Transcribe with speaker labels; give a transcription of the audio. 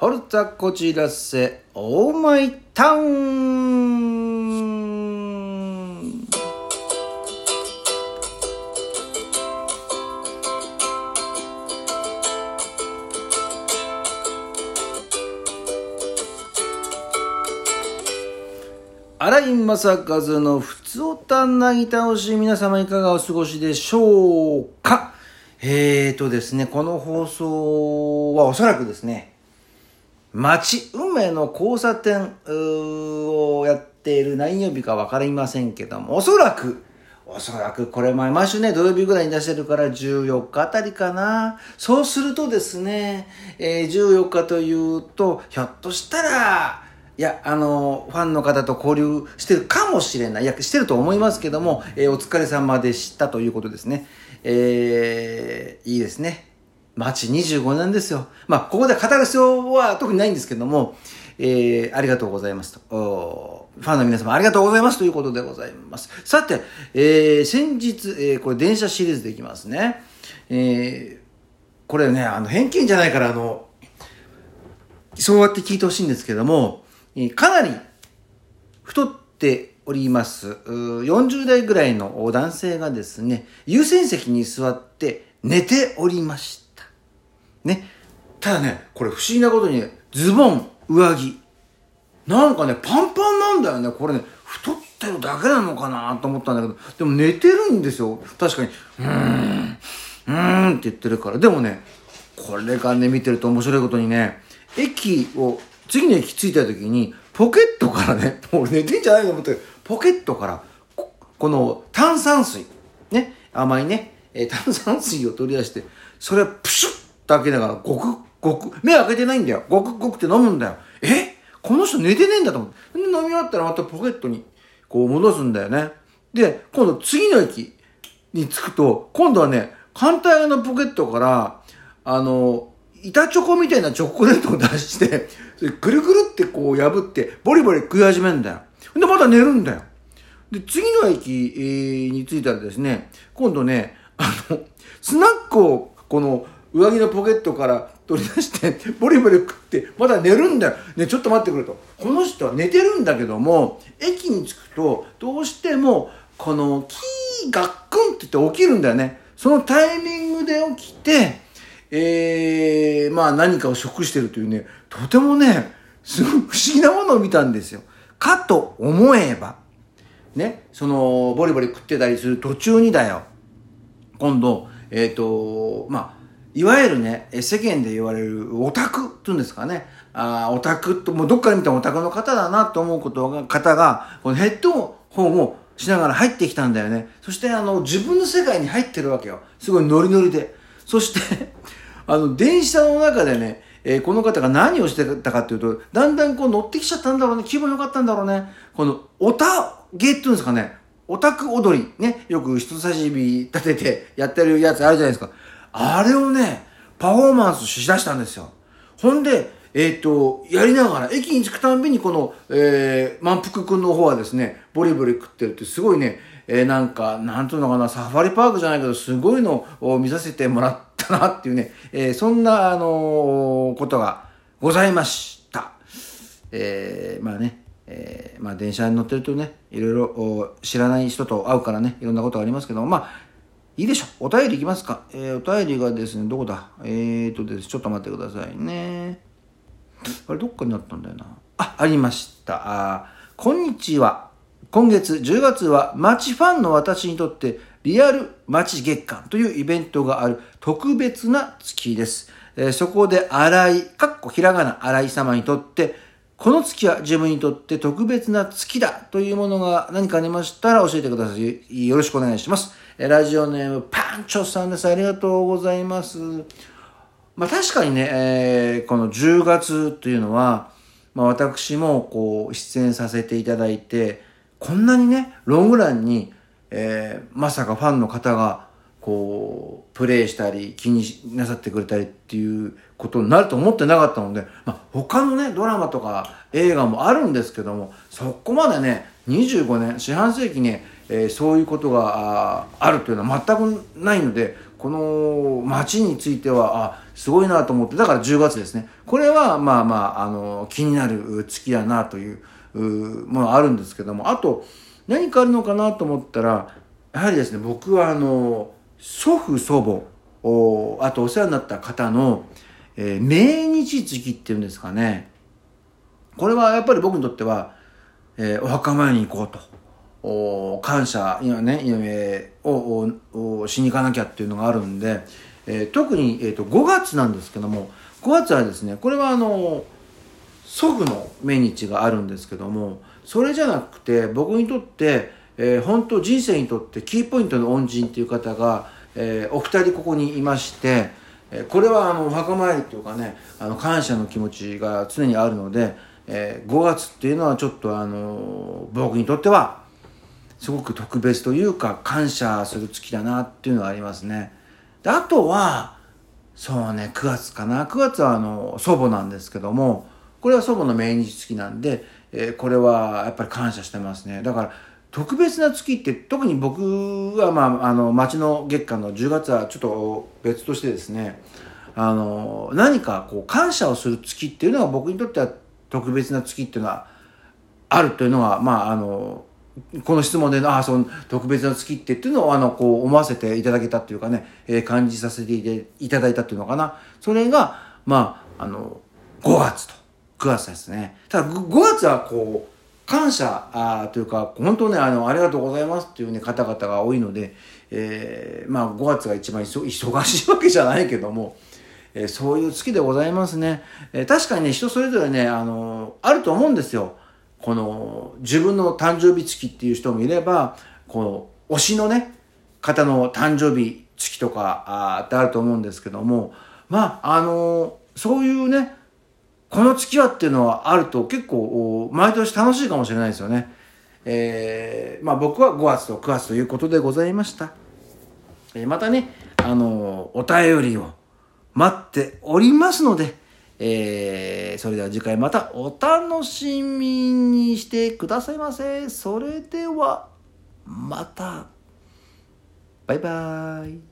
Speaker 1: ホルツァこちらせ、オーマイタウン。荒井正和のふつおたなぎ倒し、皆様いかがお過ごしでしょうか？えーとですね、この放送はおそらくですね、町、運命の交差点をやっている何曜日かわかりませんけども、おそらく、おそらくこれ毎毎週ね、土曜日ぐらいに出してるから14日あたりかな。そうするとですね、えー、14日というと、ひょっとしたら、いや、あの、ファンの方と交流してるかもしれない。いや、してると思いますけども、えー、お疲れ様でしたということですね。えー、いいですね。町25年ですよ。まあ、ここで語る必要は特にないんですけども、えー、ありがとうございますと。ファンの皆様ありがとうございますということでございます。さて、えー、先日、えー、これ電車シリーズでいきますね。えー、これね、あの、偏見じゃないから、あの、そうやって聞いてほしいんですけども、かなり太っております。40代ぐらいの男性がですね、優先席に座って寝ておりました。ね。ただね、これ不思議なことにね、ズボン、上着、なんかね、パンパンなんだよね。これね、太ってるだけなのかなと思ったんだけど、でも寝てるんですよ。確かに、うーん、うーんって言ってるから。でもね、これがね、見てると面白いことにね、駅を次の駅着いた時に、ポケットからね、もう寝てんじゃないと思ってポケットからこ、この炭酸水、ね、甘いね、え、炭酸水を取り出して、それをプシュ開けながら、ごく、ごく、目開けてないんだよ。ごくごくって飲むんだよ。え？この人寝てねえんだと思って。で、飲み終わったらまたポケットに、こう戻すんだよね。で、今度次の駅に着くと、今度はね、反対側のポケットから、あの、板チョコみたいなチョコレートを出して、それぐるぐるってこう破って、ボリボリ食い始めるんだよ。で、また寝るんだよ。で、次の駅、に着いたらですね、今度ね、あの、スナックをこの上着のポケットから取り出して、ボリボリ食って、まだ寝るんだよ。ね、ちょっと待ってくれと。この人は寝てるんだけども、駅に着くと、どうしても、この、キーガックンって言って起きるんだよね。そのタイミングで起きて、えー、まあ何かを食してるというね、とてもね、すごい不思議なものを見たんですよ。かと思えば、ね、その、ボリボリ食ってたりする途中にだよ。今度、えっ、ー、と、まあ、いわゆるね、世間で言われるオタクっていうんですかね。あオタクと、もうどっかで見たオタクの方だなと思うことが、方が、このヘッドホンをしながら入ってきたんだよね。そしてあの、自分の世界に入ってるわけよ。すごいノリノリで。そして あの、電車の中でね、えー、この方が何をしてたかっていうと、だんだんこう乗ってきちゃったんだろうね。気分良かったんだろうね。この、オタゲっていうんですかね。オタク踊り。ね。よく人差し指立ててやってるやつあるじゃないですか。あれをね、パフォーマンスしだしたんですよ。ほんで、えっ、ー、と、やりながら、駅に着くたんびにこの、えー、満腹くんの方はですね、ボリボリ食ってるってすごいね、えー、なんか、なんというのかな、サファリパークじゃないけど、すごいのを見させてもらったなっていうね、えー、そんな、あのー、ことがございました。えー、まあね、えー、まあ電車に乗ってるとね、いろいろ知らない人と会うからね、いろんなことがありますけど、まあ、いいでしょ。お便りいきますか。えー、お便りがですね、どこだえーとです、ちょっと待ってくださいね。あれ、どっかになったんだよな。あ、ありました。あこんにちは。今月10月は街ファンの私にとってリアル街月間というイベントがある特別な月です。えー、そこで新井、かっこひらがな新井様にとって、この月は自分にとって特別な月だというものが何かありましたら教えてください。よろしくお願いします。ラジオネームパンチョさんです。ありがとうございます。まあ確かにね、えー、この10月というのは、まあ私もこう出演させていただいて、こんなにね、ロングランに、えー、まさかファンの方が、こう、プレイしたり、気になさってくれたりっていうことになると思ってなかったので、まあ、他のね、ドラマとか映画もあるんですけども、そこまでね、25年、四半世紀ね、えー、そういうことがあるというのは全くないので、この街については、あ、すごいなと思って、だから10月ですね。これは、まあまあ、あの、気になる月やなという、ものあるんですけども、あと、何かあるのかなと思ったら、やはりですね、僕はあの、祖父祖母、あとお世話になった方の、えー、命日月っていうんですかね。これはやっぱり僕にとっては、えー、お墓参りに行こうと。お感謝、今ね、えー、をおしに行かなきゃっていうのがあるんで、えー、特に、えーと、5月なんですけども5月はですねこれはあの祖父の命日があるんですけどもそれじゃなくて僕にとって、えー、本当人生にとってキーポイントの恩人っていう方が、えー、お二人ここにいまして、えー、これはあのお墓参りっていうかねあの感謝の気持ちが常にあるので、えー、5月っていうのはちょっとあの僕にとってはすごく特別というか感謝する月だなっていうのがありますね。であとはそうね9月かな9月はあの祖母なんですけどもこれは祖母の命日月なんで、えー、これはやっぱり感謝してますねだから特別な月って特に僕は、まあ、あの町の月間の10月はちょっと別としてですねあの何かこう感謝をする月っていうのが僕にとっては特別な月っていうのはあるというのはまああのこの質問で、ああ、その特別な月ってっていうのを、あの、こう思わせていただけたっていうかね、えー、感じさせていただいたっていうのかな。それが、まあ、あの、5月と9月ですね。ただ、5月はこう、感謝あというか、本当ね、あの、ありがとうございますっていうね、方々が多いので、えー、まあ、5月が一番忙しいわけじゃないけども、えー、そういう月でございますね。えー、確かにね、人それぞれね、あの、あると思うんですよ。この自分の誕生日月っていう人もいれば、この推しのね、方の誕生日月とかあってあると思うんですけども、まあ、あのそういうね、この月はっていうのはあると結構毎年楽しいかもしれないですよね。えー、まあ僕は5月と9月ということでございました。えー、またね、あのお便りを待っておりますので、えー、それでは次回またお楽しみにしてくださいませ。それでは、また。バイバーイ。